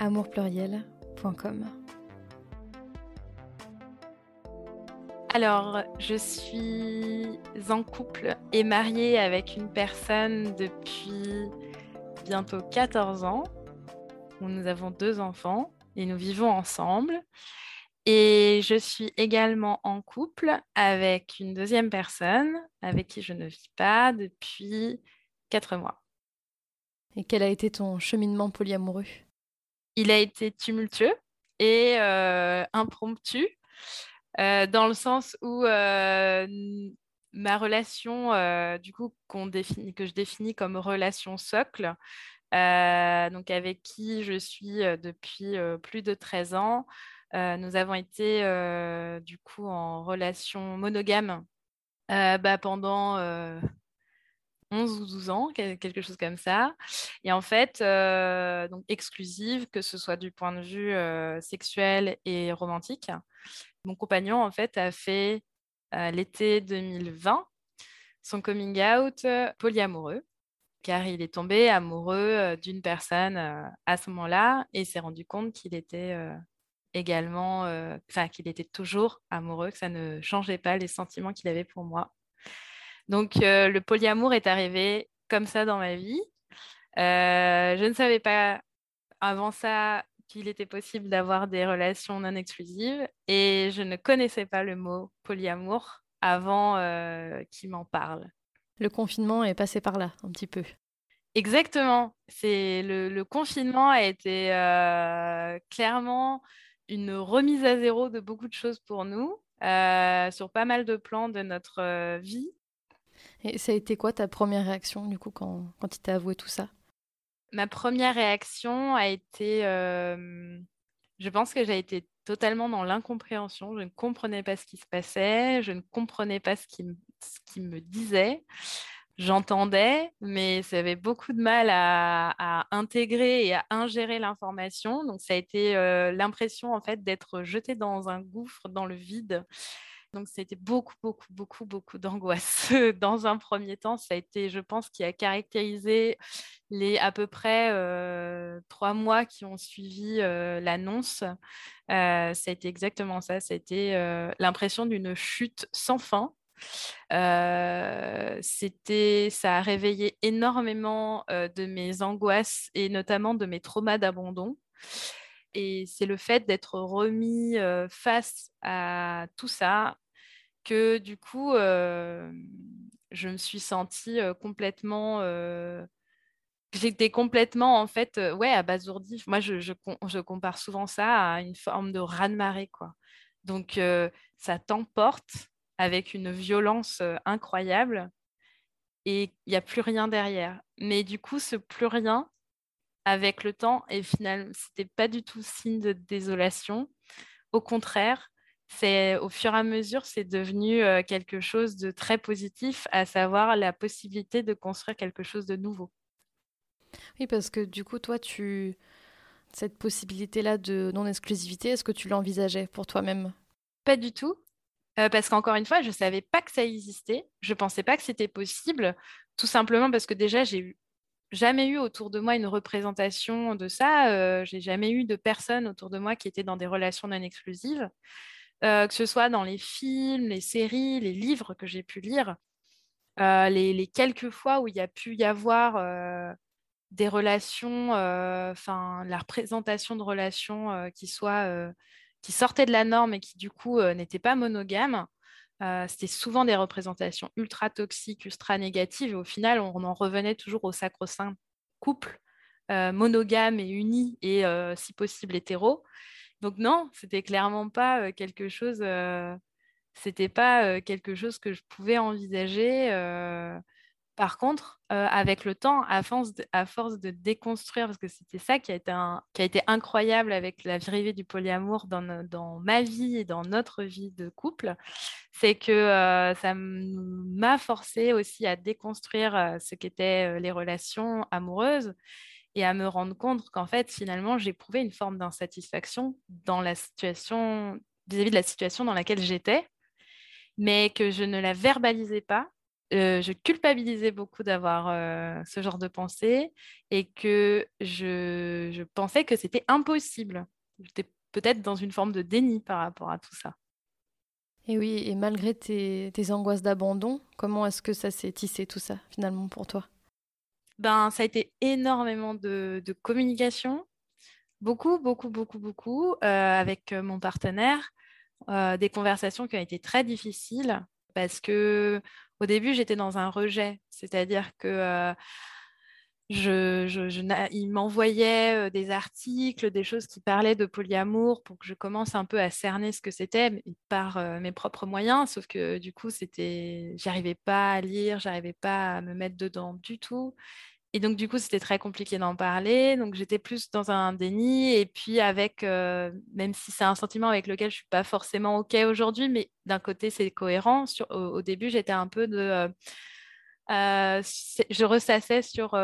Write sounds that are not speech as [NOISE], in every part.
amourpluriel.com. Alors, je suis en couple et mariée avec une personne depuis bientôt 14 ans. Nous avons deux enfants et nous vivons ensemble. Et je suis également en couple avec une deuxième personne avec qui je ne vis pas depuis quatre mois. Et quel a été ton cheminement polyamoureux? Il a été tumultueux et euh, impromptu, euh, dans le sens où euh, ma relation, du coup, définit, que je définis comme relation socle, donc avec qui je suis depuis plus de 13 ans, nous avons été du coup en relation monogame bah, pendant 11 ou 12 ans, quelque chose comme ça. Et en fait, euh, donc exclusive, que ce soit du point de vue euh, sexuel et romantique. Mon compagnon, en fait, a fait euh, l'été 2020 son coming out polyamoureux, car il est tombé amoureux d'une personne à ce moment-là et s'est rendu compte qu'il était également, enfin, qu'il était toujours amoureux, que ça ne changeait pas les sentiments qu'il avait pour moi. Donc, euh, le polyamour est arrivé comme ça dans ma vie. Euh, je ne savais pas avant ça qu'il était possible d'avoir des relations non exclusives et je ne connaissais pas le mot polyamour avant euh, qu'il m'en parle. Le confinement est passé par là un petit peu. Exactement. C'est le, confinement a été clairement une remise à zéro de beaucoup de choses pour nous sur pas mal de plans de notre vie. Et ça a été quoi ta première réaction, du coup, quand, quand il t'a avoué tout ça? Ma première réaction a été. Euh, je pense que j'ai été totalement dans l'incompréhension. Je ne comprenais pas ce qui se passait, je ne comprenais pas ce qu'il qui me disait. J'entendais, mais ça avait beaucoup de mal à, à intégrer et à ingérer l'information. Donc, ça a été euh, l'impression, en fait, d'être jeté dans un gouffre, dans le vide. Donc, c'était beaucoup, beaucoup, beaucoup, beaucoup d'angoisse. [LAUGHS] Dans un premier temps, ça a été, je pense, qui a caractérisé les à peu près euh, trois mois qui ont suivi euh, l'annonce. Euh, ça a été exactement ça. Ça a été l'impression d'une chute sans fin. c'était, ça a réveillé énormément de mes angoisses et notamment de mes traumas d'abandon. Et c'est le fait d'être remis face à tout ça que du coup, je me suis sentie complètement j'étais complètement en fait ouais abasourdie. Moi je, je, je, compare souvent ça à une forme de raz-de-marée quoi. Donc ça t'emporte avec une violence incroyable et il n'y a plus rien derrière. Mais du coup ce plus rien avec le temps et finalement c'était pas du tout signe de désolation. Au contraire c'est au fur et à mesure c'est devenu euh, quelque chose de très positif à savoir la possibilité de construire quelque chose de nouveau oui parce que du coup toi tu cette possibilité là de non exclusivité est-ce que tu l'envisageais pour toi-même? Pas du tout euh, parce qu'encore une fois je savais pas que ça existait je pensais pas que c'était possible tout simplement parce que déjà j'ai eu jamais eu autour de moi une représentation de ça. Euh, j'ai jamais eu de personne autour de moi qui était dans des relations non exclusives, euh, que ce soit dans les films, les séries, les livres que j'ai pu lire. Euh, les, quelques fois où il y a pu y avoir euh, des relations, enfin la représentation de relations qui qui sortaient de la norme et qui du coup n'étaient pas monogames, c'était souvent des représentations ultra toxiques, ultra négatives, et au final, on, en revenait toujours au sacro-saint couple, monogame et uni, et si possible hétéro. Donc non, c'était clairement pas quelque chose, c'était pas quelque chose que je pouvais envisager Par contre, euh, avec le temps, à force, de, déconstruire, parce que c'était ça qui a, été qui a été incroyable avec la l'arrivée du polyamour dans, ma vie et dans notre vie de couple, c'est que euh, ça m'a forcé aussi à déconstruire euh, ce qu'étaient les relations amoureuses et à me rendre compte qu'en fait, finalement, j'éprouvais une forme d'insatisfaction dans la situation vis-à-vis -vis de la situation dans laquelle j'étais, mais que je ne la verbalisais pas euh, je culpabilisais beaucoup d'avoir euh, ce genre de pensée et que je, pensais que c'était impossible. J'étais peut-être dans une forme de déni par rapport à tout ça. Et oui, et malgré tes, angoisses d'abandon, comment est-ce que ça s'est tissé tout ça finalement pour toi? Ben, Ça a été énormément de, communication, beaucoup, beaucoup, beaucoup, beaucoup, euh, avec mon partenaire, des conversations qui ont été très difficiles parce que au début, j'étais dans un rejet, c'est-à-dire que euh, il m'envoyait euh, des articles, des choses qui parlaient de polyamour pour que je commence un peu à cerner ce que c'était par euh, mes propres moyens. Sauf que du coup, c'était, j'arrivais pas à lire, j'arrivais pas à me mettre dedans du tout. Et donc, du coup, c'était très compliqué d'en parler. Donc, j'étais plus dans un déni. Et puis, avec, euh, même si c'est un sentiment avec lequel je ne suis pas forcément OK aujourd'hui, mais d'un côté, c'est cohérent. au, début, j'étais un peu de. Euh, euh, je ressassais sur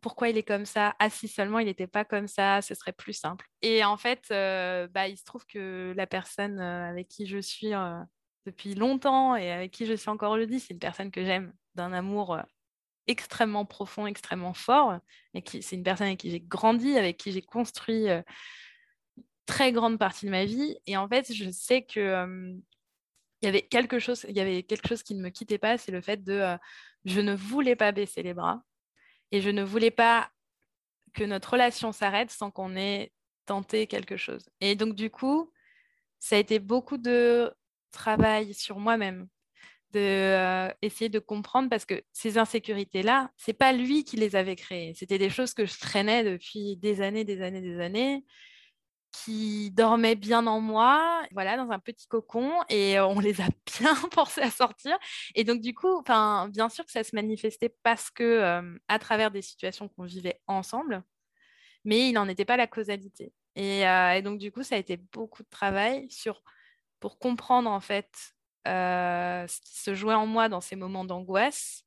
pourquoi il est comme ça. Ah, si seulement il n'était pas comme ça, ce serait plus simple. Et en fait, bah, il se trouve que la personne avec qui je suis depuis longtemps et avec qui je suis encore aujourd'hui, c'est une personne que j'aime d'un amour extrêmement profond, extrêmement fort, et c'est une personne avec qui j'ai grandi, avec qui j'ai construit euh, très grande partie de ma vie. Et en fait, je sais que euh, y avait quelque chose, il y avait quelque chose qui ne me quittait pas, c'est le fait de euh, je ne voulais pas baisser les bras et je ne voulais pas que notre relation s'arrête sans qu'on ait tenté quelque chose. Et donc du coup, ça a été beaucoup de travail sur moi-même, de euh, de comprendre parce que ces insécurités-là, c'est pas lui qui les avait créées. C'était des choses que je traînais depuis des années, des années, des années, qui dormaient bien en moi, voilà, dans un petit cocon, et on les a [LAUGHS] bien forcés à sortir. Et donc du coup, bien sûr que ça se manifestait parce que euh, à travers des situations qu'on vivait ensemble, mais il n'en était pas la causalité. Et, euh, et, donc du coup, ça a été beaucoup de travail sur pour comprendre en fait euh, ce qui se jouait en moi dans ces moments d'angoisse.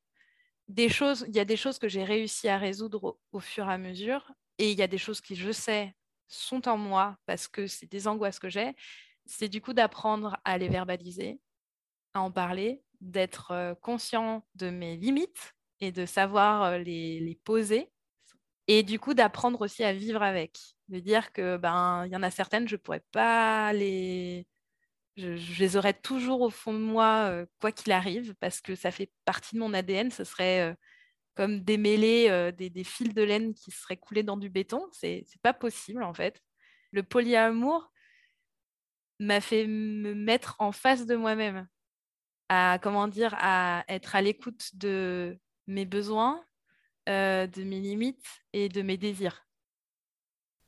Des choses, il y a des choses que j'ai réussi à résoudre au, fur et à mesure, et il y a des choses qui, je sais, sont en moi parce que c'est des angoisses que j'ai. C'est du coup d'apprendre à les verbaliser, à en parler, d'être euh, conscient de mes limites et de savoir euh, les, les poser et du coup d'apprendre aussi à vivre avec de dire que ben il y en a certaines je pourrais pas les je, les aurais toujours au fond de moi, euh, quoi qu'il arrive, parce que ça fait partie de mon ADN. Ce serait euh, comme démêler euh, des, fils de laine qui seraient coulés dans du béton. C'est pas possible, en fait. Le polyamour m'a fait me mettre en face de moi-même, à, comment dire, à être à l'écoute de mes besoins, de mes limites et de mes désirs.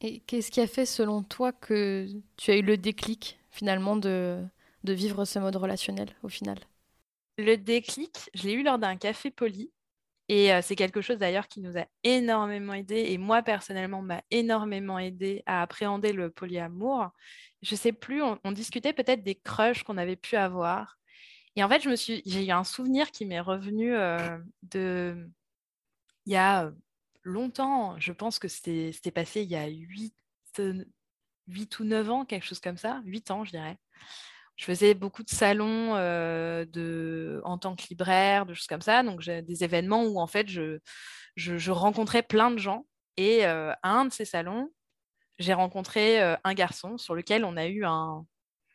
Et qu'est-ce qui a fait, selon toi, que tu as eu le déclic? Finalement de, vivre ce mode relationnel au final Le déclic, je l'ai eu lors d'un café poli. Et euh, c'est quelque chose d'ailleurs qui nous a énormément aidé et moi personnellement m'a énormément aidé à appréhender le polyamour. Je sais plus, on, discutait peut-être des crushs qu'on avait pu avoir. Et en fait, je me suis, j'ai eu un souvenir qui m'est revenu euh, de il y a longtemps. Je pense que c'était passé il y a 8, 8 ou 9 ans, quelque chose comme ça, 8 ans, je dirais. Je faisais beaucoup de salons euh, de, en tant que libraire, de choses comme ça. Donc, j'ai des événements où, en fait, je, je, rencontrais plein de gens. Et euh, à un de ces salons, j'ai rencontré euh, un garçon sur lequel on a eu un,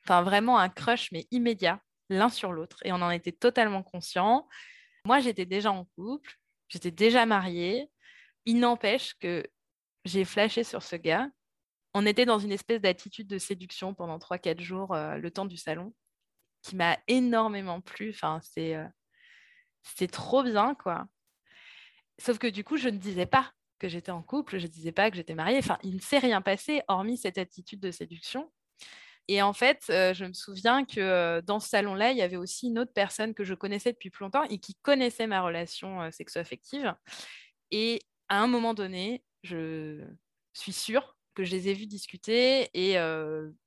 enfin, vraiment un crush, mais immédiat, l'un sur l'autre. Et on en était totalement conscient. Moi, j'étais déjà en couple, j'étais déjà mariée. Il n'empêche que j'ai flashé sur ce gars on était dans une espèce d'attitude de séduction pendant 3-4 jours, euh, le temps du salon, qui m'a énormément plu. Enfin, c'est, euh, trop bien, quoi. Sauf que du coup, je ne disais pas que j'étais en couple, je ne disais pas que j'étais mariée. Enfin, il ne s'est rien passé, hormis cette attitude de séduction. Et en fait, je me souviens que dans ce salon-là, il y avait aussi une autre personne que je connaissais depuis plus longtemps et qui connaissait ma relation sexo-affective. Et à un moment donné, je suis sûre que je les ai vus discuter et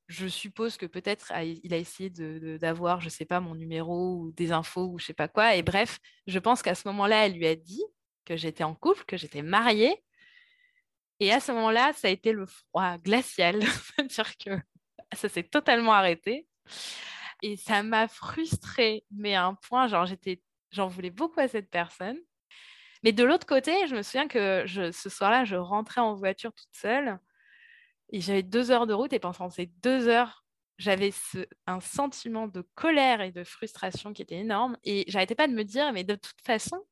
je suppose que peut-être il a essayé d'avoir, je ne sais pas, mon numéro ou des infos ou je ne sais pas quoi. Et bref, je pense qu'à ce moment-là, elle lui a dit que j'étais en couple, que j'étais mariée. Et à ce moment-là, ça a été le froid glacial. [LAUGHS] C'est-à-dire que ça s'est totalement arrêté. Et ça m'a frustrée, mais à un point, genre, j'en voulais beaucoup à cette personne. Mais de l'autre côté, je me souviens que ce soir-là, je rentrais en voiture toute seule et j'avais deux heures de route et pendant ces deux heures, j'avais un sentiment de colère et de frustration qui était énorme. Et j'arrêtais pas de me dire, mais de toute façon,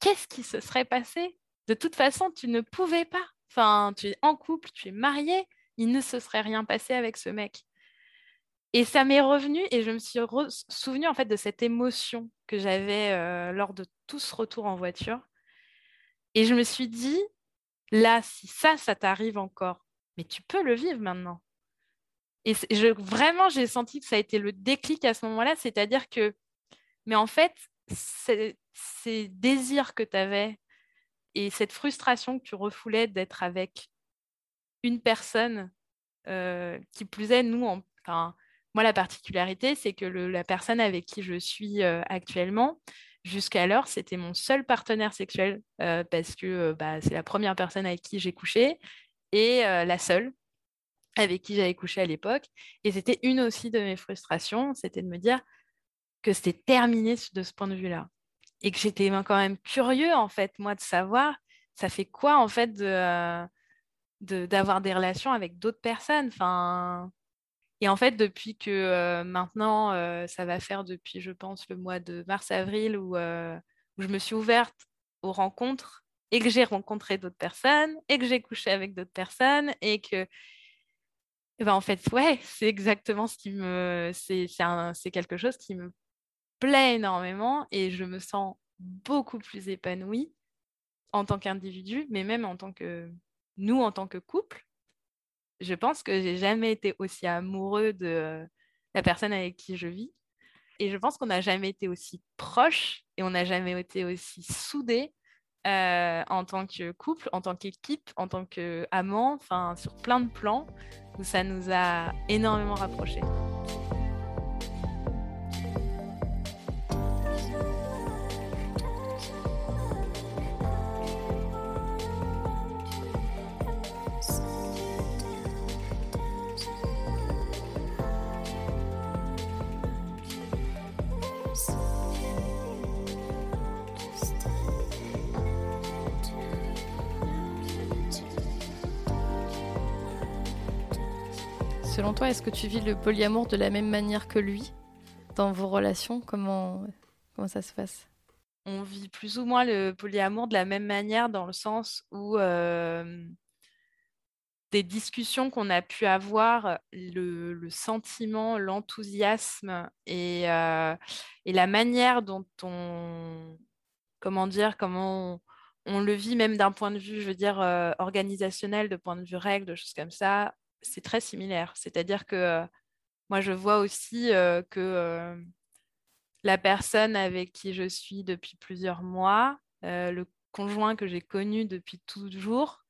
qu'est-ce qui se serait passé? De toute façon, tu ne pouvais pas. Enfin, tu es en couple, tu es marié, il ne se serait rien passé avec ce mec. Et ça m'est revenu et je me suis souvenu en fait de cette émotion que j'avais euh, lors de tout ce retour en voiture. Et je me suis dit, là, si ça, ça t'arrive encore, tu peux le vivre maintenant. Et vraiment, j'ai senti que ça a été le déclic à ce moment-là, c'est-à-dire que, mais en fait, ces désirs que tu avais et cette frustration que tu refoulais d'être avec une personne, euh, qui plus est, nous, enfin, moi, la particularité, c'est que la personne avec qui je suis euh, actuellement, jusqu'alors, c'était mon seul partenaire sexuel euh, parce que bah, c'est la première personne avec qui j'ai couché et la seule avec qui j'avais couché à l'époque. Et c'était une aussi de mes frustrations, c'était de me dire que c'était terminé de ce point de vue-là. Et que j'étais quand même curieux, en fait, moi, de savoir, ça fait quoi, en fait, de d'avoir des relations avec d'autres personnes? Enfin, et en fait, depuis que maintenant, ça va faire depuis, je pense, le mois de mars-avril où, je me suis ouverte aux rencontres et que j'ai rencontré d'autres personnes et que j'ai couché avec d'autres personnes et que et ben en fait ouais [LAUGHS] c'est exactement ce qui me c'est c'est quelque chose qui me plaît énormément et je me sens beaucoup plus épanouie en tant qu'individu mais même en tant que nous en tant que couple. Je pense que j'ai jamais été aussi amoureux de la personne avec qui je vis et je pense qu'on n'a jamais été aussi proches et on n'a jamais été aussi soudés euh, en tant que couple, en tant qu'équipe, en tant qu'amant, enfin sur plein de plans où ça nous a énormément rapprochés. Est-ce que tu vis le polyamour de la même manière que lui dans vos relations? Comment, comment ça se passe? On vit plus ou moins le polyamour de la même manière dans le sens où euh, des discussions qu'on a pu avoir, le, sentiment, l'enthousiasme et, euh, et, la manière dont on, comment dire, comment on, le vit même d'un point de vue, je veux dire, euh, organisationnel, de point de vue règles, de choses comme ça, c'est très similaire. C'est-à-dire que moi, je vois aussi que la personne avec qui je suis depuis plusieurs mois, le conjoint que j'ai connu depuis toujours,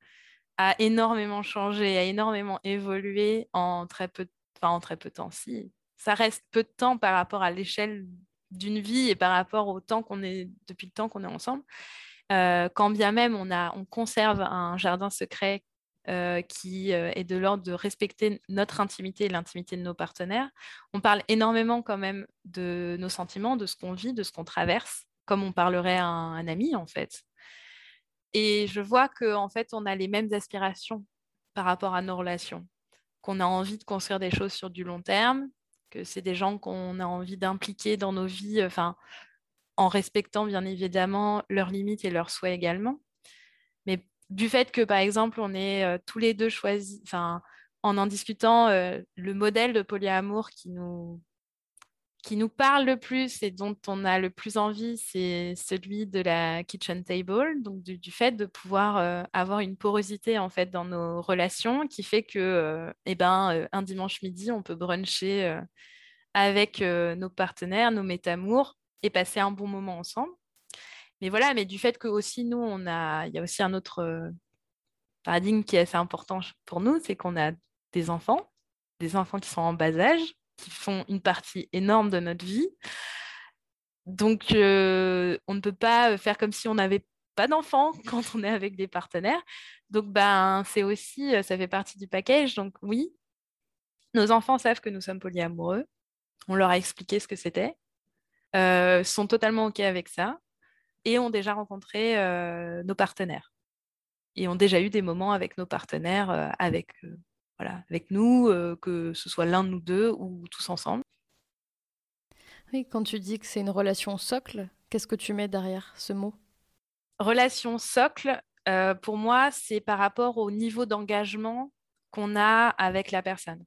a énormément changé, a énormément évolué en très peu, enfin, en très peu de temps. Si, ça reste peu de temps par rapport à l'échelle d'une vie et par rapport au temps qu'on est depuis le temps qu'on est ensemble. quand bien même on, a, on conserve un jardin secret euh, qui euh, est de l'ordre de respecter notre intimité et l'intimité de nos partenaires. On parle énormément quand même de nos sentiments, de ce qu'on vit, de ce qu'on traverse, comme on parlerait à un, ami en fait. Et je vois qu'en en fait, on a les mêmes aspirations par rapport à nos relations, qu'on a envie de construire des choses sur du long terme, que c'est des gens qu'on a envie d'impliquer dans nos vies, en respectant bien évidemment leurs limites et leurs souhaits également. Mais du fait que, par exemple, on est euh, tous les deux choisis, en en discutant, euh, le modèle de polyamour qui nous, qui nous parle le plus et dont on a le plus envie, c'est celui de la kitchen table, donc du, fait de pouvoir euh, avoir une porosité en fait dans nos relations, qui fait que, eh ben, un dimanche midi, on peut bruncher avec nos partenaires, nos métamours et passer un bon moment ensemble. Mais voilà, mais du fait que aussi nous, on a, il y a aussi un autre paradigme qui est assez important pour nous, c'est qu'on a des enfants, des enfants qui sont en bas âge qui font une partie énorme de notre vie. Donc, euh, on ne peut pas faire comme si on n'avait pas d'enfants [LAUGHS] quand on est avec des partenaires. Donc, ben, c'est aussi, ça fait partie du package. Donc, oui, nos enfants savent que nous sommes polyamoureux. On leur a expliqué ce que c'était. Euh, sont totalement OK avec ça et ont déjà rencontré euh, nos partenaires. Et ont déjà eu des moments avec nos partenaires, avec avec nous, euh, que ce soit l'un de nous deux ou tous ensemble. Oui, quand tu dis que c'est une relation socle, qu'est-ce que tu mets derrière ce mot? Relation socle, euh, pour moi, c'est par rapport au niveau d'engagement qu'on a avec la personne.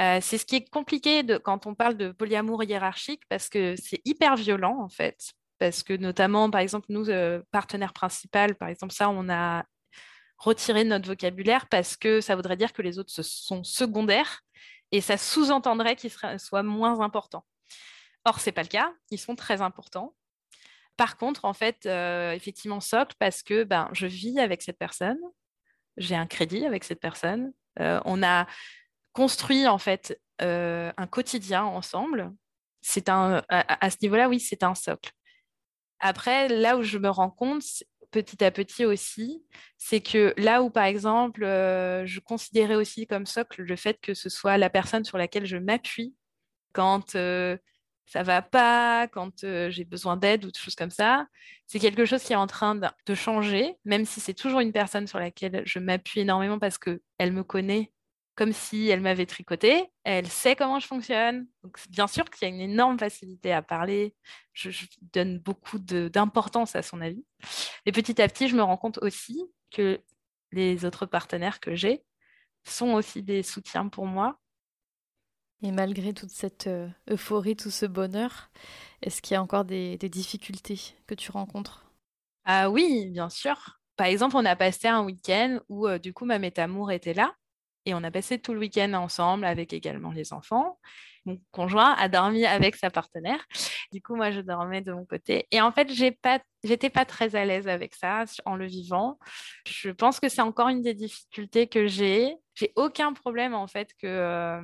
Euh, c'est ce qui est compliqué de, quand on parle de polyamour hiérarchique parce que c'est hyper violent en fait. Parce que notamment, par exemple, nous, partenaires principaux, par exemple, ça, on a retirer notre vocabulaire parce que ça voudrait dire que les autres sont secondaires et ça sous-entendrait qu'ils soient moins importants. Or, ce n'est pas le cas, ils sont très importants. Par contre, en fait, euh, effectivement, socle parce que ben, je vis avec cette personne, j'ai un crédit avec cette personne, euh, on a construit en fait euh, un quotidien ensemble. C'est un, à ce niveau-là, oui, c'est un socle. Après, là où je me rends compte, petit à petit aussi, c'est que là où, par exemple, euh, je considérais aussi comme socle le fait que ce soit la personne sur laquelle je m'appuie quand euh, ça va pas, quand euh, j'ai besoin d'aide ou de choses comme ça, c'est quelque chose qui est en train de changer, même si c'est toujours une personne sur laquelle je m'appuie énormément parce qu'elle me connaît comme si elle m'avait tricoté. Elle sait comment je fonctionne. Donc, bien sûr qu'il y a une énorme facilité à parler. Je, donne beaucoup d'importance à son avis. Et petit à petit, je me rends compte aussi que les autres partenaires que j'ai sont aussi des soutiens pour moi. Et malgré toute cette euh, euphorie, tout ce bonheur, est-ce qu'il y a encore des, difficultés que tu rencontres? Ah oui, bien sûr. Par exemple, on a passé un week-end où euh, du coup ma métamour était là et on a passé tout le week-end ensemble avec également les enfants. Mon conjoint a dormi avec sa partenaire. Du coup, moi, je dormais de mon côté. Et en fait, j'ai pas, j'étais pas très à l'aise avec ça en le vivant. Je pense que c'est encore une des difficultés que j'ai. J'ai aucun problème en fait que euh,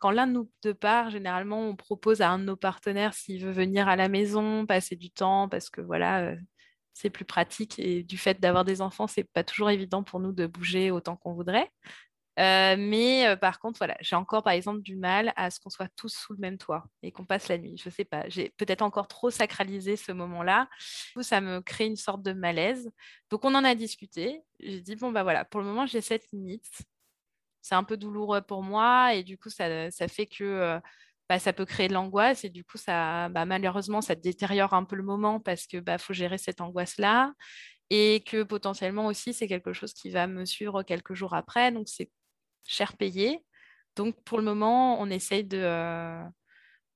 quand l'un de nous deux part, généralement, on propose à un de nos partenaires s'il veut venir à la maison, passer du temps, parce que voilà, euh, c'est plus pratique. Et du fait d'avoir des enfants, c'est pas toujours évident pour nous de bouger autant qu'on voudrait. Euh, mais euh, par contre, voilà, j'ai encore par exemple du mal à ce qu'on soit tous sous le même toit et qu'on passe la nuit. Je sais pas, j'ai peut-être encore trop sacralisé ce moment-là. Ça me crée une sorte de malaise. Donc on en a discuté. J'ai dit bon bah voilà, pour le moment j'ai cette limite. C'est un peu douloureux pour moi et du coup ça, ça fait que euh, bah, ça peut créer de l'angoisse et du coup, ça, bah, malheureusement, ça détériore un peu le moment parce qu'il bah, faut gérer cette angoisse-là et que potentiellement aussi, c'est quelque chose qui va me suivre quelques jours après. Donc, c'est cher payé. Donc, pour le moment, on essaye de, euh,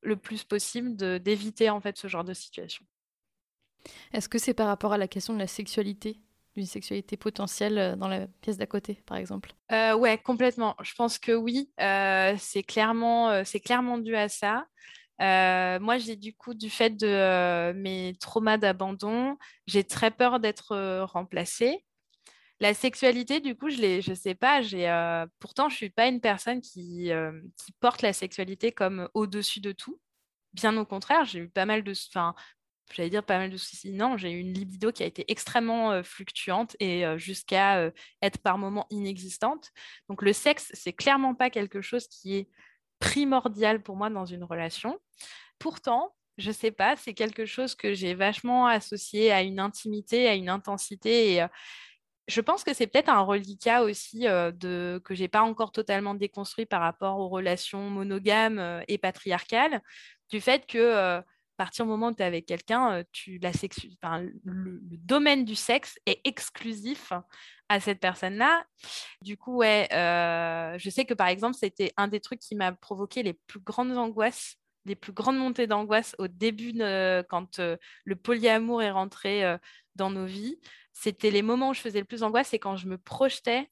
le plus possible d'éviter en fait ce genre de situation. Est-ce que c'est par rapport à la question de la sexualité? D'une sexualité potentielle euh, dans la pièce d'à côté, par exemple euh, Ouais, complètement. Je pense que oui, euh, c'est clairement, c'est clairement dû à ça. moi, j'ai du coup, du fait de mes traumas d'abandon, j'ai très peur d'être remplacée. La sexualité, du coup, je ne sais pas. J'ai, pourtant, je ne suis pas une personne qui, qui porte la sexualité comme au-dessus de tout. Bien au contraire, j'ai eu pas mal de, j'allais dire pas mal de soucis. Non, j'ai eu une libido qui a été extrêmement euh, fluctuante et euh, jusqu'à euh, être par moments inexistante. Donc le sexe, c'est clairement pas quelque chose qui est primordial pour moi dans une relation. Pourtant, je sais pas, c'est quelque chose que j'ai vachement associé à une intimité, à une intensité et je pense que c'est peut-être un reliquat aussi de, que j'ai pas encore totalement déconstruit par rapport aux relations monogames et patriarcales, du fait que partir du moment où tu es avec quelqu'un, euh, tu la le, domaine du sexe est exclusif à cette personne-là. Du coup, euh, je sais que par exemple, c'était un des trucs qui m'a provoqué les plus grandes angoisses les plus grandes montées d'angoisse au début, quand le polyamour est rentré dans nos vies. C'était les moments où je faisais le plus d'angoisse, c'est quand je me projetais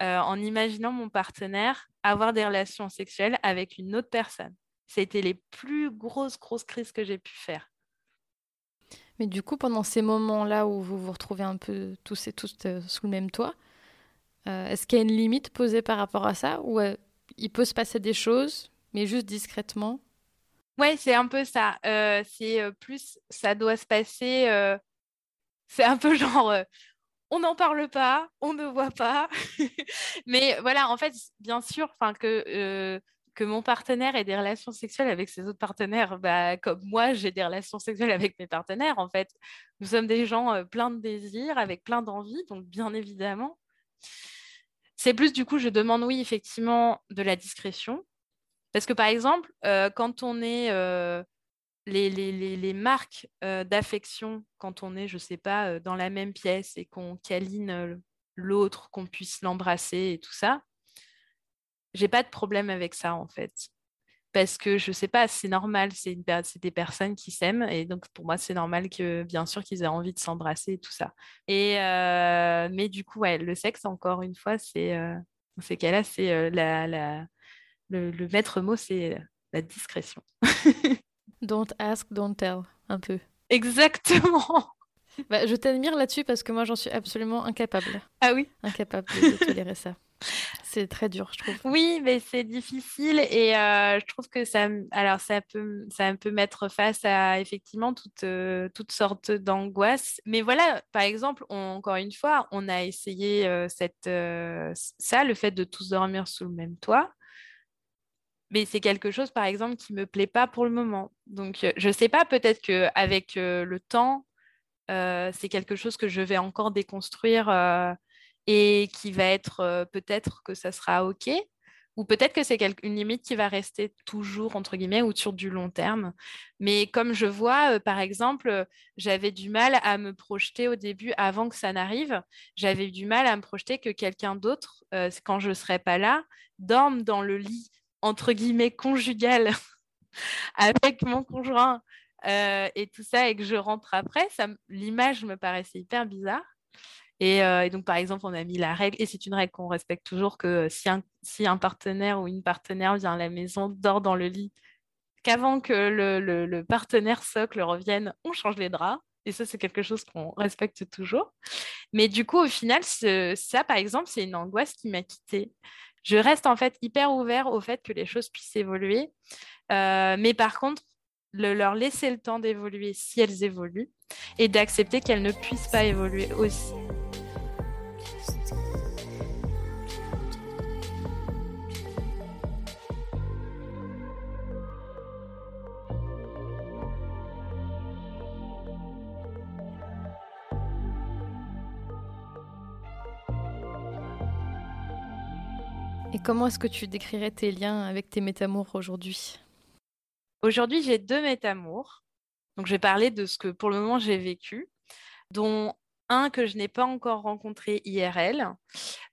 en imaginant mon partenaire avoir des relations sexuelles avec une autre personne. C'était les plus grosses, grosses crises que j'ai pu faire. Mais du coup, pendant ces moments-là où vous vous retrouvez un peu tous et tous sous le même toit, est-ce qu'il y a une limite posée par rapport à ça Ou il peut se passer des choses, mais juste discrètement? Ouais, c'est un peu ça. Euh, c'est euh, plus, ça doit se passer. Euh, c'est un peu [LAUGHS] genre, on n'en parle pas, on ne voit pas. [LAUGHS] mais voilà, en fait, bien sûr, enfin que que mon partenaire ait des relations sexuelles avec ses autres partenaires, bah, comme moi, j'ai des relations sexuelles avec mes partenaires. En fait, nous sommes des gens pleins de désirs, avec plein d'envie, donc bien évidemment. C'est plus du coup, je demande oui, effectivement, de la discrétion. Parce que par exemple, euh, quand on est euh, les, les, marques euh, d'affection, quand on est, je ne sais pas, dans la même pièce et qu'on câline l'autre, qu'on puisse l'embrasser et tout ça, j'ai pas de problème avec ça en fait. Parce que je sais pas, c'est normal, c'est des personnes qui s'aiment et donc pour moi c'est normal que bien sûr qu'ils aient envie de s'embrasser et tout ça. Et mais du coup, ouais, le sexe encore une fois, c'est dans ces cas-là, c'est la, la le, maître mot, c'est la discrétion. [LAUGHS] don't ask, don't tell, un peu. Exactement. Bah, je t'admire là-dessus parce que moi, j'en suis absolument incapable. Ah oui Incapable de tolérer ça. C'est très dur, je trouve. Oui, mais c'est difficile et euh, je trouve que ça, alors ça peut, ça peut mettre face à effectivement toutes, euh, sortes d'angoisses. Mais voilà, par exemple, encore une fois, on a essayé euh, cette, ça, le fait de tous dormir sous le même toit mais c'est quelque chose, par exemple, qui me plaît pas pour le moment. Donc, je sais pas, peut-être qu'avec euh, le temps, c'est quelque chose que je vais encore déconstruire et qui va être peut-être que ça sera OK. Ou peut-être que c'est une limite qui va rester toujours, entre guillemets, ou sur du long terme. Mais comme je vois, par exemple, j'avais du mal à me projeter au début, avant que ça n'arrive, j'avais du mal à me projeter que quelqu'un d'autre, quand je ne serais pas là, dorme dans le lit entre guillemets conjugale [LAUGHS] avec mon conjoint euh, et tout ça et que je rentre après, l'image me paraissait hyper bizarre. Euh, et, donc, par exemple, on a mis la règle, et c'est une règle qu'on respecte toujours, que si un, si un partenaire ou une partenaire vient à la maison, dort dans le lit, qu'avant que le, le, partenaire socle revienne, on change les draps. Et ça, c'est quelque chose qu'on respecte toujours. Mais du coup, au final, ça, par exemple, c'est une angoisse qui m'a quittée je reste en fait hyper ouvert au fait que les choses puissent évoluer. Euh, mais par contre, leur laisser le temps d'évoluer si elles évoluent et d'accepter qu'elles ne puissent pas évoluer aussi. Comment est-ce que tu décrirais tes liens avec tes métamours aujourd'hui? Aujourd'hui, j'ai deux métamours. Donc, je vais parler de ce que pour le moment j'ai vécu, dont un que je n'ai pas encore rencontré IRL.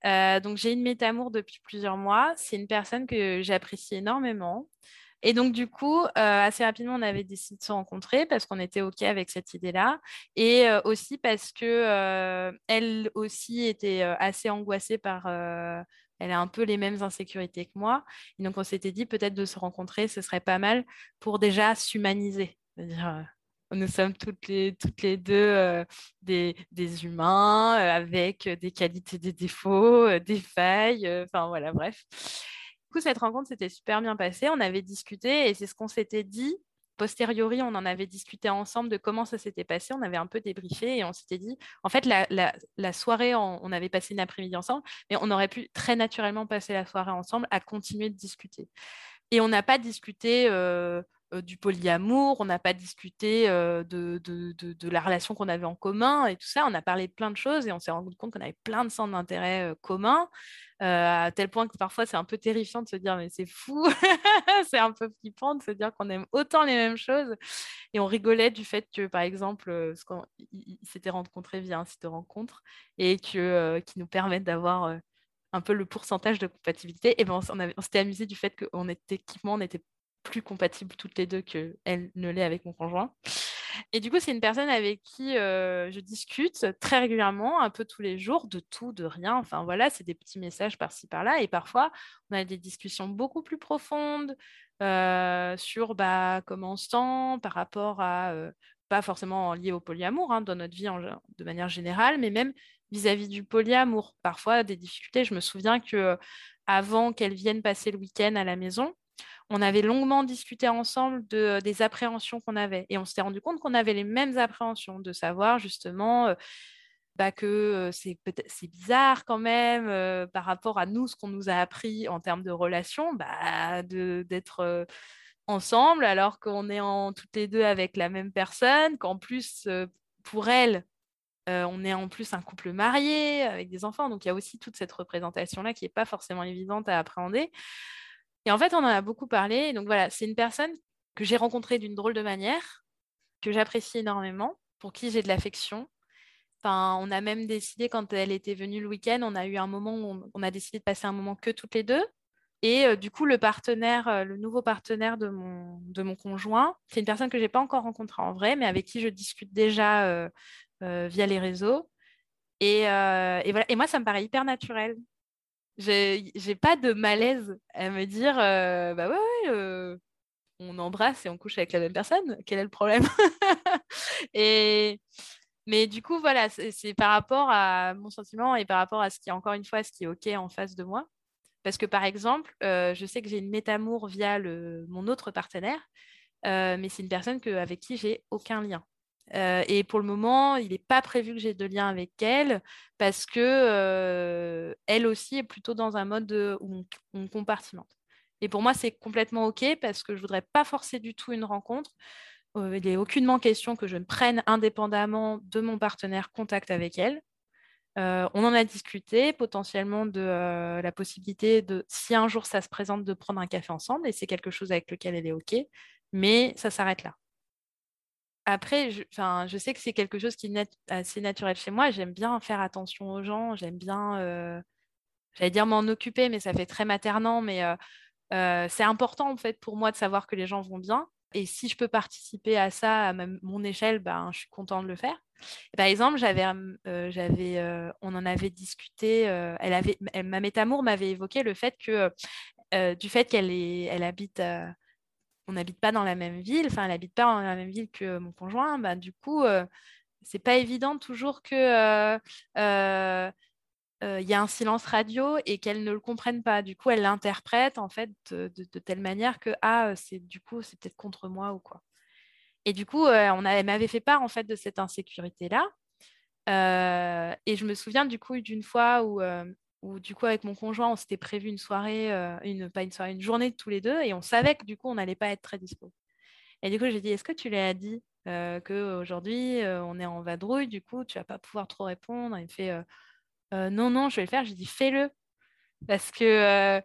Euh, donc, j'ai une métamour depuis plusieurs mois. C'est une personne que j'apprécie énormément. Et donc, du coup, euh, assez rapidement, on avait décidé de se rencontrer parce qu'on était OK avec cette idée-là. Et euh, aussi parce que elle aussi était assez angoissée par elle a un peu les mêmes insécurités que moi. Et donc, on s'était dit peut-être de se rencontrer, ce serait pas mal pour déjà s'humaniser. C'est-à-dire, euh, nous sommes toutes les, deux euh, des, humains euh, avec des qualités, des défauts, des failles. Enfin, voilà, bref. Du coup, cette rencontre s'était super bien passée. On avait discuté et c'est ce qu'on s'était dit posteriori, on en avait discuté ensemble de comment ça s'était passé. On avait un peu débriefé et on s'était dit, en fait, la, soirée, on, avait passé une après-midi ensemble, mais on aurait pu très naturellement passer la soirée ensemble à continuer de discuter. Et on n'a pas discuté euh, du polyamour, on n'a pas discuté euh, de, la relation qu'on avait en commun et tout ça. On a parlé de plein de choses et on s'est rendu compte qu'on avait plein de centres d'intérêt communs. Euh, à tel point que parfois c'est un peu terrifiant de se dire mais c'est fou, [LAUGHS] c'est un peu flippant de se dire qu'on aime autant les mêmes choses. Et on rigolait du fait que par exemple, euh, ils s'étaient rencontrés via un site de rencontre et que, euh, qui nous permettent d'avoir un peu le pourcentage de compatibilité. Et ben on, s'était amusé du fait qu'on était, on était plus compatibles toutes les deux qu'elle ne l'est avec mon conjoint. Et du coup, c'est une personne avec qui je discute très régulièrement, un peu tous les jours, de tout, de rien. Enfin voilà, c'est des petits messages par-ci par-là. Et parfois, on a des discussions beaucoup plus profondes sur bah, comment on se sent par rapport à, pas forcément lié au polyamour hein, dans notre vie de manière générale, mais même vis-à-vis du polyamour. Parfois, des difficultés. Je me souviens que avant qu'elle vienne passer le week-end à la maison, on avait longuement discuté ensemble de, des appréhensions qu'on avait. Et on s'était rendu compte qu'on avait les mêmes appréhensions, de savoir justement bah, que c'est bizarre quand même par rapport à nous, ce qu'on nous a appris en termes de relations, bah, d'être ensemble alors qu'on est en, toutes les deux avec la même personne, qu'en plus, pour elle, on est en plus un couple marié avec des enfants. Donc il y a aussi toute cette représentation-là qui n'est pas forcément évidente à appréhender. Et en fait, on en a beaucoup parlé. Donc voilà, c'est une personne que j'ai rencontrée d'une drôle de manière, que j'apprécie énormément, pour qui j'ai de l'affection. Enfin, on a même décidé, quand elle était venue le week-end, on a eu un moment où on, a décidé de passer un moment que toutes les deux. Et euh, du coup, le partenaire, euh, le nouveau partenaire de mon, de mon conjoint, c'est une personne que je n'ai pas encore rencontrée en vrai, mais avec qui je discute déjà euh, via les réseaux. Et, et, voilà. et moi, ça me paraît hyper naturel. J'ai pas de malaise à me dire, bah ouais, ouais on embrasse et on couche avec la même personne. Quel est le problème? [LAUGHS] Et... Mais du coup, voilà, c'est par rapport à mon sentiment et par rapport à ce qui est encore une fois, ce qui est OK en face de moi. Parce que par exemple, je sais que j'ai une métamour via le, mon autre partenaire, mais c'est une personne avec qui j'ai aucun lien. Et pour le moment, il n'est pas prévu que j'ai de lien avec elle parce que elle aussi est plutôt dans un mode où on, compartimente. Et pour moi, c'est complètement OK parce que je ne voudrais pas forcer du tout une rencontre. il n'est aucunement question que je ne prenne indépendamment de mon partenaire contact avec elle. on en a discuté potentiellement de la possibilité de, si un jour ça se présente, de prendre un café ensemble, et c'est quelque chose avec lequel elle est OK, mais ça s'arrête là. Après, je, je sais que c'est quelque chose qui est assez naturel chez moi. J'aime bien faire attention aux gens, j'aime bien, j'allais dire m'en occuper, mais ça fait très maternant, mais c'est important en fait pour moi de savoir que les gens vont bien. Et si je peux participer à ça à mon échelle, ben, je suis contente de le faire. par exemple, j'avais, on en avait discuté. elle avait, ma métamour m'avait évoqué le fait que du fait qu'elle elle habite, on n'habite pas dans la même ville. Enfin, elle habite pas dans la même ville que mon conjoint. Ben, du coup, c'est pas évident toujours que il y a un silence radio et qu'elle ne le comprenne pas. Du coup, elle l'interprète en fait de, telle manière que ah, c'est du coup, c'est peut-être contre moi ou quoi. Et du coup, on elle m'avait fait part en fait de cette insécurité là. et je me souviens du coup d'une fois où, où du coup avec mon conjoint, on s'était prévu une soirée, une pas une soirée, une journée de tous les deux, et on savait que du coup on n'allait pas être très dispo. Et du coup, j'ai dit, est-ce que tu l'as dit qu'aujourd'hui on est en vadrouille, du coup tu vas pas pouvoir trop répondre? Il me fait non, non, je vais le faire. J'ai dit, fais-le. Parce que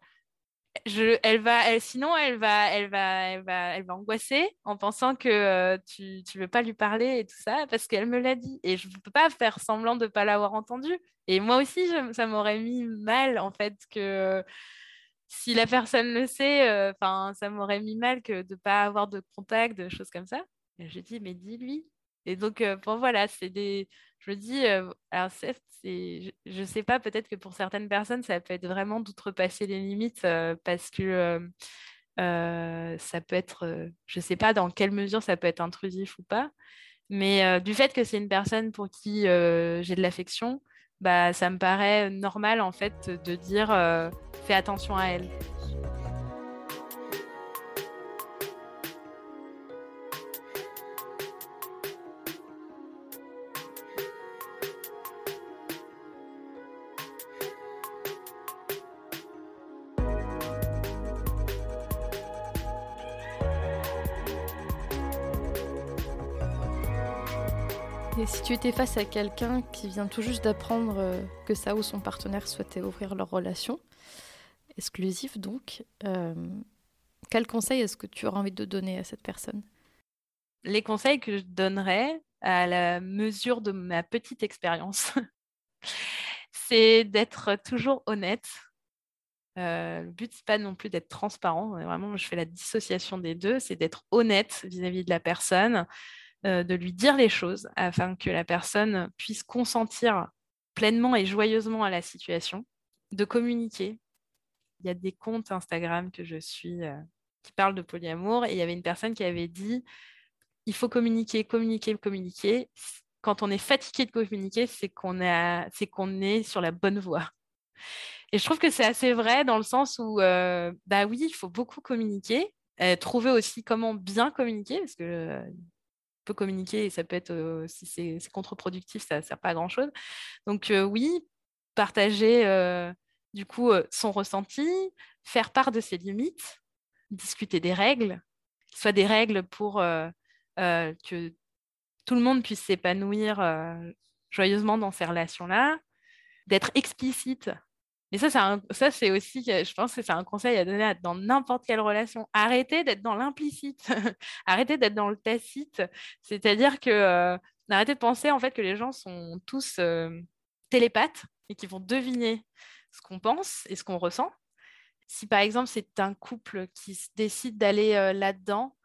elle va, elle, sinon, elle va, elle, va, elle, va, elle va angoisser en pensant que tu ne veux pas lui parler et tout ça, parce qu'elle me l'a dit. Et je ne peux pas faire semblant de pas l'avoir entendu. Et moi aussi, ça m'aurait mis mal, en fait, que si la personne le sait, enfin, ça m'aurait mis mal que de pas avoir de contact, de choses comme ça. Je dis, mais dis-lui. Et donc, bon, voilà, c'est des. Je me dis, alors certes, je ne sais pas, peut-être que pour certaines personnes, ça peut être vraiment d'outrepasser les limites euh, parce que euh, euh, ça peut être, je ne sais pas dans quelle mesure ça peut être intrusif ou pas, mais du fait que c'est une personne pour qui j'ai de l'affection, bah, ça me paraît normal en fait de dire fais attention à elle. Tu étais face à quelqu'un qui vient tout juste d'apprendre euh, que ça ou son partenaire souhaitait ouvrir leur relation, exclusive donc, euh, quel conseil est-ce que tu aurais envie de donner à cette personne? Les conseils que je donnerais à la mesure de ma petite expérience, [LAUGHS] c'est d'être toujours honnête. Le but, c'est pas non plus d'être transparent. Vraiment, je fais la dissociation des deux. C'est d'être honnête vis-à-vis de la personne, de lui dire les choses afin que la personne puisse consentir pleinement et joyeusement à la situation, de communiquer. Il y a des comptes Instagram que je suis qui parlent de polyamour et il y avait une personne qui avait dit il faut communiquer, communiquer, communiquer. Quand on est fatigué de communiquer, c'est qu'on est, sur la bonne voie. Et je trouve que c'est assez vrai dans le sens où, euh, bah oui, il faut beaucoup communiquer, euh, trouver aussi comment bien communiquer, parce que euh, communiquer et ça peut être, si c'est contre-productif, ça ne sert pas à grand-chose. Donc oui, partager du coup son ressenti, faire part de ses limites, discuter des règles, soit des règles pour que tout le monde puisse s'épanouir joyeusement dans ces relations-là, d'être explicite et ça, c'est, c'est aussi, je pense que c'est un conseil à donner dans n'importe quelle relation. Arrêtez d'être dans l'implicite, [LAUGHS] arrêtez d'être dans le tacite. C'est-à-dire que euh, arrêtez de penser en fait que les gens sont tous euh, télépathes et qu'ils vont deviner ce qu'on pense et ce qu'on ressent. Si par exemple c'est un couple qui décide d'aller euh, là-dedans,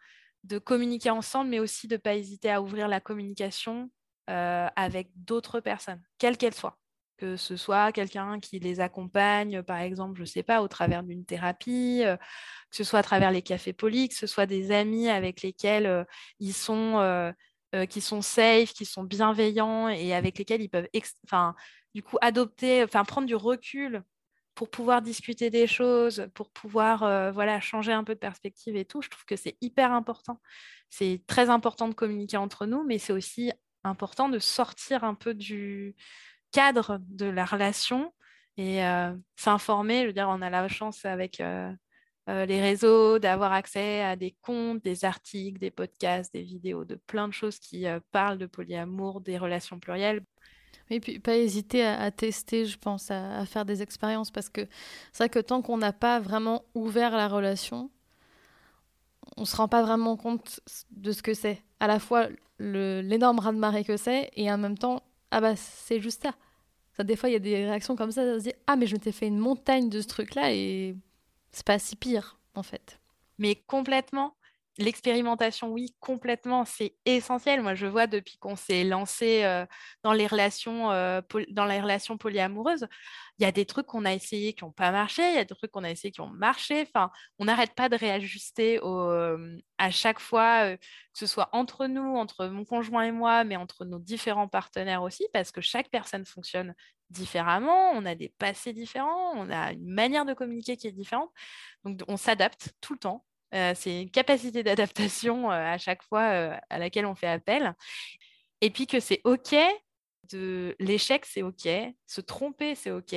de communiquer ensemble, mais aussi de ne pas hésiter à ouvrir la communication avec d'autres personnes, quelles qu'elles soient que ce soit quelqu'un qui les accompagne, par exemple, je ne sais pas, au travers d'une thérapie, euh, que ce soit à travers les cafés polis, que ce soit des amis avec lesquels euh, ils sont, euh, qui sont safe, qui sont bienveillants et avec lesquels ils peuvent, enfin, du coup, adopter, enfin, prendre du recul pour pouvoir discuter des choses, pour pouvoir voilà, changer un peu de perspective et tout. Je trouve que c'est hyper important. C'est très important de communiquer entre nous, mais c'est aussi important de sortir un peu du, cadre de la relation et euh, s'informer. Je veux dire, on a la chance avec euh, euh, les réseaux d'avoir accès à des comptes, des articles, des podcasts, des vidéos, de plein de choses qui parlent de polyamour, des relations plurielles. Et puis pas hésiter à, tester, je pense, à, faire des expériences parce que c'est vrai que tant qu'on n'a pas vraiment ouvert la relation, on se rend pas vraiment compte de ce que c'est. À la fois l'énorme raz-de-marée que c'est et en même temps ah bah c'est juste ça. ça. Des fois, il y a des réactions comme ça, ça se dit ah mais je m'étais fait une montagne de ce truc-là et c'est pas si pire en fait. Mais complètement. L'expérimentation, oui, complètement, c'est essentiel. Moi, je vois depuis qu'on s'est lancé euh, dans, les relations, euh, dans les relations polyamoureuses, il y a des trucs qu'on a essayé qui n'ont pas marché, il y a des trucs qu'on a essayé qui ont marché. On n'arrête pas de réajuster euh, à chaque fois, que ce soit entre nous, entre mon conjoint et moi, mais entre nos différents partenaires aussi, parce que chaque personne fonctionne différemment, on a des passés différents, on a une manière de communiquer qui est différente. Donc, on s'adapte tout le temps euh, c'est une capacité [LAUGHS] d'adaptation euh, à chaque fois euh, à laquelle on fait appel. Et puis que c'est OK, de l'échec, c'est OK, se tromper, c'est OK.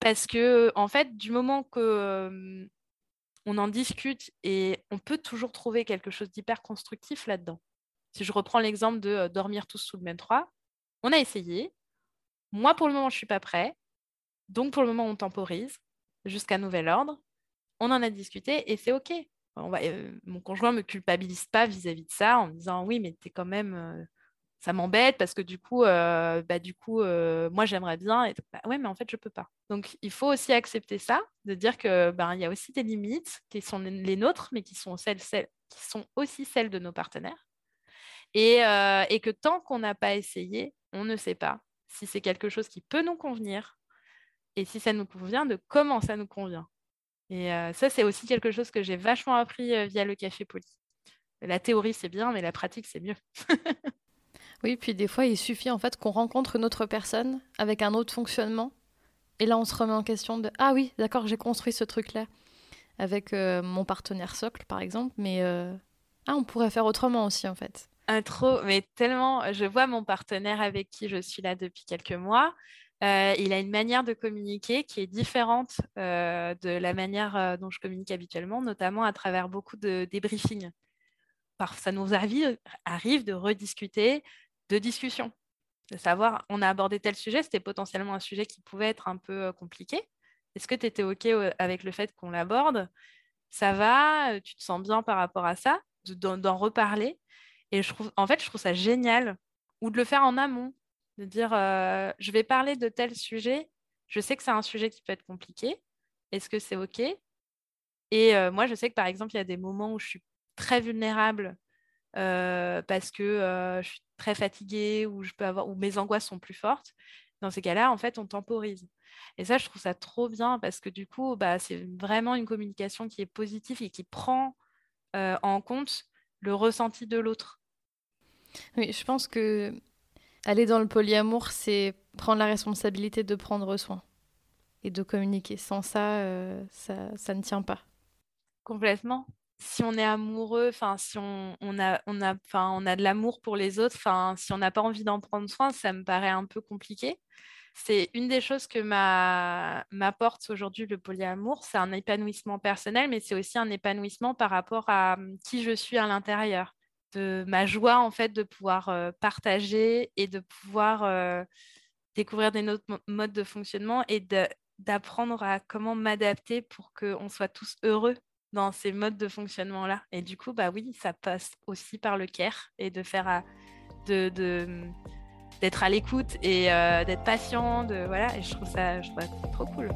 Parce que, en fait, du moment que on en discute et on peut toujours trouver quelque chose d'hyper constructif là-dedans. Si je reprends l'exemple de dormir tous sous le même toit, on a essayé. Moi, pour le moment, je ne suis pas prêt. Donc, pour le moment, on temporise jusqu'à nouvel ordre. On en a discuté et c'est OK. Euh, mon conjoint ne me culpabilise pas vis-à-vis de ça en me disant oui, mais es quand même. Euh, ça m'embête parce que du coup, euh, bah, du coup moi j'aimerais bien. Et... Bah, mais en fait, je peux pas. Donc il faut aussi accepter ça, de dire que ben, y a aussi des limites qui sont les nôtres, mais qui sont, qui sont aussi celles de nos partenaires. Et que tant qu'on n'a pas essayé, on ne sait pas si c'est quelque chose qui peut nous convenir et si ça nous convient, de comment ça nous convient. Et ça, c'est aussi quelque chose que j'ai vachement appris via le café poli. La théorie, c'est bien, mais la pratique, c'est mieux. [LAUGHS] oui, puis des fois, il suffit en fait qu'on rencontre une autre personne avec un autre fonctionnement. Et là, on se remet en question de Ah oui, d'accord, j'ai construit ce truc-là avec mon partenaire socle, par exemple, mais ah, on pourrait faire autrement aussi, en fait. Un trop, mais tellement, je vois mon partenaire avec qui je suis là depuis quelques mois. Euh, il a une manière de communiquer qui est différente euh, de la manière euh, dont je communique habituellement, notamment à travers beaucoup de débriefings. Ça nous arrive, de rediscuter de discussions, de savoir, on a abordé tel sujet, c'était potentiellement un sujet qui pouvait être un peu compliqué. Est-ce que tu étais OK avec le fait qu'on l'aborde? Ça va Tu te sens bien par rapport à ça? D'en reparler? Et en fait, je trouve ça génial. Ou de le faire en amont, de dire euh, je vais parler de tel sujet, je sais que c'est un sujet qui peut être compliqué, Est-ce que c'est OK? Et moi, je sais que par exemple, il y a des moments où je suis très vulnérable parce que je suis très fatiguée ou je peux avoir ou mes angoisses sont plus fortes. Dans ces cas-là, en fait, on temporise. Et ça, je trouve ça trop bien parce que du coup, bah, c'est vraiment une communication qui est positive et qui prend en compte le ressenti de l'autre. Oui, je pense que aller dans le polyamour, c'est prendre la responsabilité de prendre soin et de communiquer. Sans ça, ça, ça ne tient pas. Complètement si on est amoureux, enfin si on, a, on, a, on a de l'amour pour les autres, enfin si on n'a pas envie d'en prendre soin, ça me paraît un peu compliqué. C'est une des choses que m'apporte aujourd'hui le polyamour, c'est un épanouissement personnel, mais c'est aussi un épanouissement par rapport à hum, qui je suis à l'intérieur, de ma joie en fait de pouvoir euh, partager et de pouvoir euh, découvrir des autres modes de fonctionnement et d'apprendre à comment m'adapter pour qu'on soit tous heureux dans ces modes de fonctionnement-là. Et du coup, bah oui, ça passe aussi par le care et de faire de, d'être à l'écoute et euh, d'être patient, de voilà. Et je trouve ça, je trouve ça trop cool.